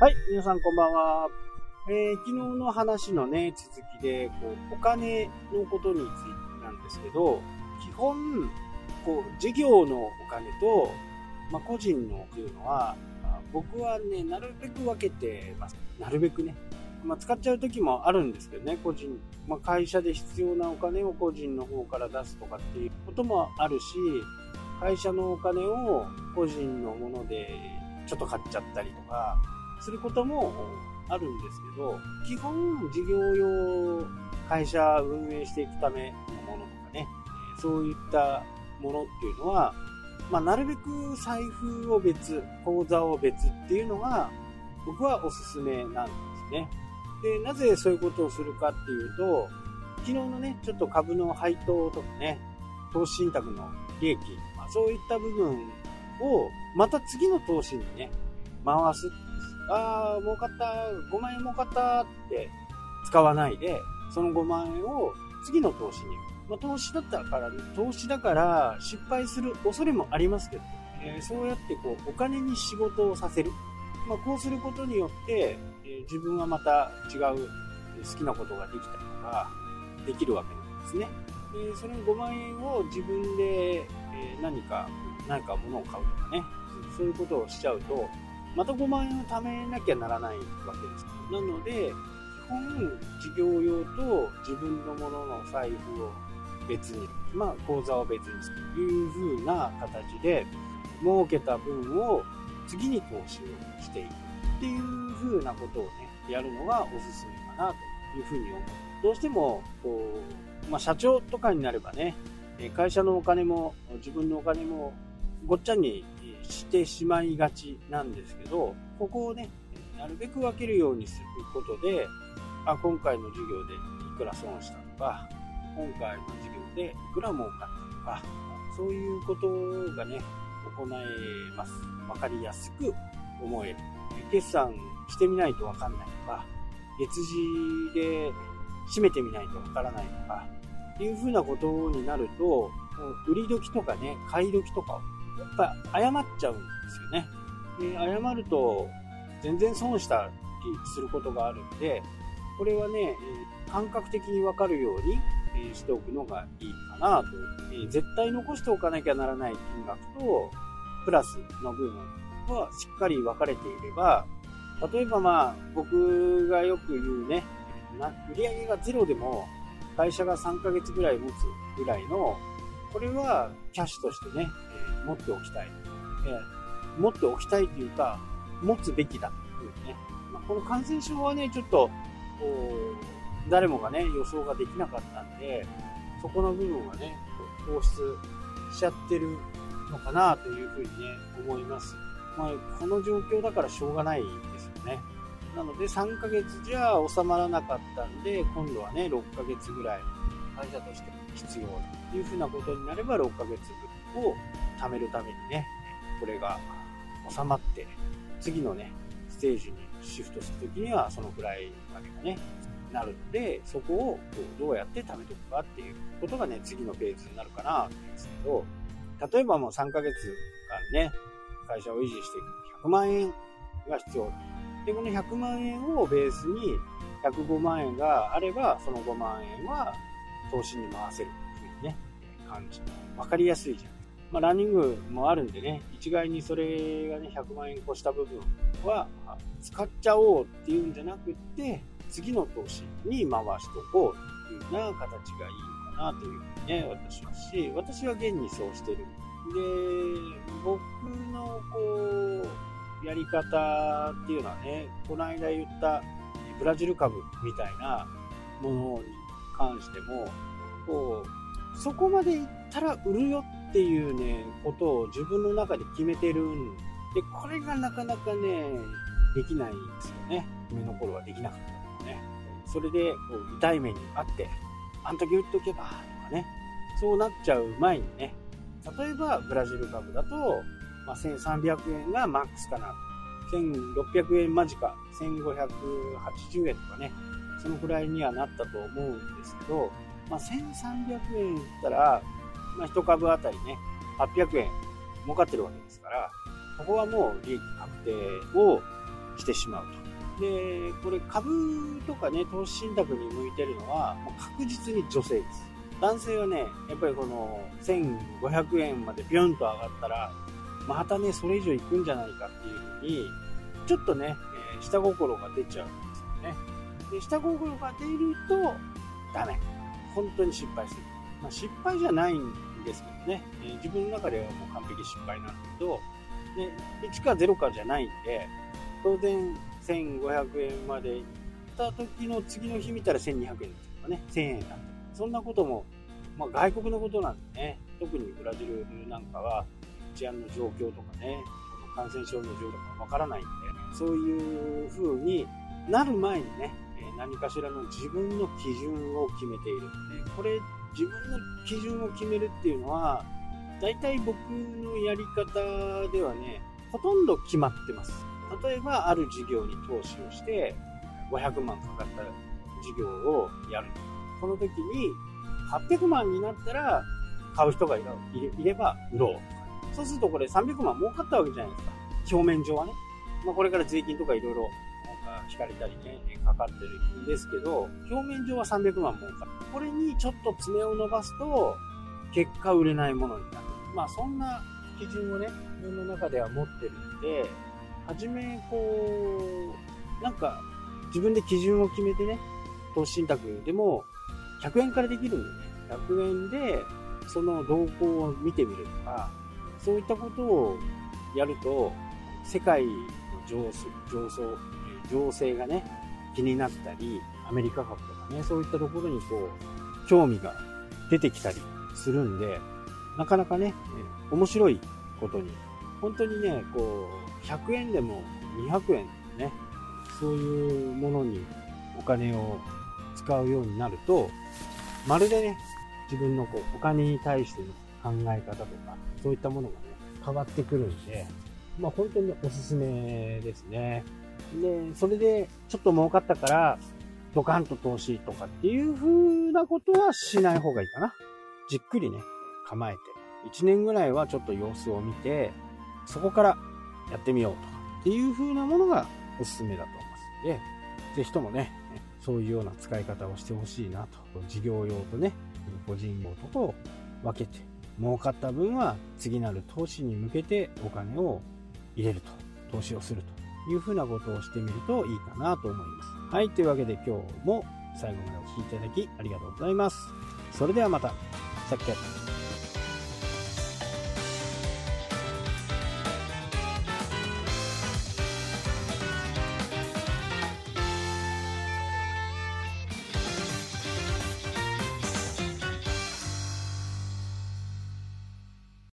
はい、皆さんこんばんは。えー、昨日の話のね、続きで、こう、お金のことについてなんですけど、基本、こう、事業のお金と、まあ、個人のというのは、僕はね、なるべく分けてます。なるべくね。まあ、使っちゃう時もあるんですけどね、個人、まあ、会社で必要なお金を個人の方から出すとかっていうこともあるし、会社のお金を個人のものでちょっと買っちゃったりとかすることもあるんですけど、基本事業用会社運営していくためのものとかね、そういったものっていうのは、まあ、なるべく財布を別、口座を別っていうのが僕はおすすめなんですね。で、なぜそういうことをするかっていうと、昨日のね、ちょっと株の配当とかね、投資信託の利益、まあ、そういった部分をまた次の投資にね、回す。ああ、儲かった、5万円儲かったって使わないで、その5万円を次の投資に。まあ、投資だったから、ね、投資だから失敗する恐れもありますけど、えー、そうやってこう、お金に仕事をさせる。まあ、こうすることによって、えー、自分はまた違う好きなことができたりとか、できるわけなんですね。で、その5万円を自分で、えー、何か、何か物を買うとかね、そういうことをしちゃうと、また5万円を貯めなきゃならないわけです。なので、基本、事業用と自分のものの財布を別に、まあ、口座を別にするという風な形で、儲けた分を次に投資をしていくっていう風なことをね、やるのがおすすめかなというふうに思う。どうしても、こう、まあ、社長とかになればね、会社のお金も自分のお金もごっちゃにしてしまいがちなんですけど、ここをね、なるべく分けるようにすることで、あ今回の授業でいくら損したとか、今回の授業でいくら儲かったとか、そういうことがね、行えます。分かりやすく思える。決算してみないと分かんないとか、月次で締めてみないと分からないとかって、いうふうなことになると、売り時とかね、買い時とかを、やっぱ誤っちゃうんですよね。で誤ると、全然損したりすることがあるんで、これはね、感覚的に分かるようにしておくのがいいかなと。絶対残しておかなきゃならない金額と、プラスの部分はしっかり分かれていれば、例えばまあ、僕がよく言うね、売上がゼロでも会社が3ヶ月ぐらい持つぐらいの、これはキャッシュとしてね、持っておきたい。えー、持っておきたいというか、持つべきだというね。まあ、この感染症はね、ちょっと、誰もがね、予想ができなかったんで、そこの部分はね、放出しちゃってるのかなというふうにね、思います。まあ、この状況だからしょうがないですよね。なので3ヶ月じゃ収まらなかったんで、今度はね、6ヶ月ぐらい会社として必要というふうなことになれば6ヶ月分を貯めるためにね、これが収まって、次のね、ステージにシフトするときにはそのくらいまでがね、なるので、そこをどうやって貯めておくかっていうことがね、次のページになるかなと思うんですけど、例えばもう3ヶ月間ね、会社を維持していく100万円が必要で、この100万円をベースに105万円があれば、その5万円は投資に回せるというふうにね、感じ。わかりやすいじゃん。まあ、ランニングもあるんでね、一概にそれがね、100万円越した部分は使っちゃおうっていうんじゃなくて、次の投資に回しとこうというような形がいいのかなというふうにね、私はし、私は現にそうしてる。で、僕のこう、やり方っていうのはね、この間言ったブラジル株みたいなものに関しても、こう、そこまでいったら売るよっっていうね、ことを自分の中で決めてるんで、これがなかなかね、できないんですよね。目の頃はできなかったのね。それで、こう痛い目にあって、あん時売っとけば、とかね。そうなっちゃう前にね、例えばブラジル株だと、まあ、1300円がマックスかな。1600円間近、1580円とかね、そのくらいにはなったと思うんですけど、まあ、1300円言ったら、まあ、1株あたりね、800円儲かってるわけですから、ここはもう利益確定をしてしまうと。で、これ株とかね、投資信託に向いてるのは、もう確実に女性です。男性はね、やっぱりこの1500円までビュンと上がったら、またね、それ以上いくんじゃないかっていうふうに、ちょっとね、えー、下心が出ちゃうんですよね。で、下心が出ると、ダメ。本当に失敗する。まあ、失敗じゃないんですけどね、えー、自分の中ではもう完璧失敗なんだけど、で1か0かじゃないんで、当然1500円まで行った時の次の日見たら1200円とかね、1000円だったそんなことも、まあ、外国のことなんでね、特にブラジルなんかは治安の状況とかね、感染症の状況がわからないんで、そういう風になる前にね、何かしらの自分の基準を決めている。これ、自分の基準を決めるっていうのは、大体僕のやり方ではね、ほとんど決まってます。例えば、ある事業に投資をして、500万かかった事業をやる。その時に、800万になったら、買う人がいれば売ろう。そうするとこれ300万儲かったわけじゃないですか。表面上はね。まあ、これから税金とかいろいろ引かれたりね、かかってるんですけど、表面上は300万儲かる。これにちょっと爪を伸ばすと、結果売れないものになる。まあそんな基準をね、自分の中では持ってるんで、はじめこう、なんか自分で基準を決めてね、投資信託でも100円からできるんでね、100円でその動向を見てみるとか、そういったことをやると、世界の上上層情勢がね、気になったり、アメリカ株とかね、そういったところにこう、興味が出てきたりするんで、なかなかね、面白いことに、本当にね、こう、100円でも200円でもね、そういうものにお金を使うようになると、まるでね、自分のこうお金に対しての考え方とか、そういったものがね、変わってくるんで、まあ本当におすすめですね。で、それでちょっと儲かったから、ドカンと投資とかっていう風なことはしない方がいいかな。じっくりね、構えて。1年ぐらいはちょっと様子を見て、そこからやってみようとかっていう風なものがおすすめだと思いますので、ぜひともね、そういうような使い方をしてほしいなと。事業用とね、個人用とを分けて、儲かった分は次なる投資に向けてお金を入れると。投資をすると。いうふうなことをしてみるといいかなと思います。はい、というわけで今日も最後までお聴きいただきありがとうございます。それではまた。さっき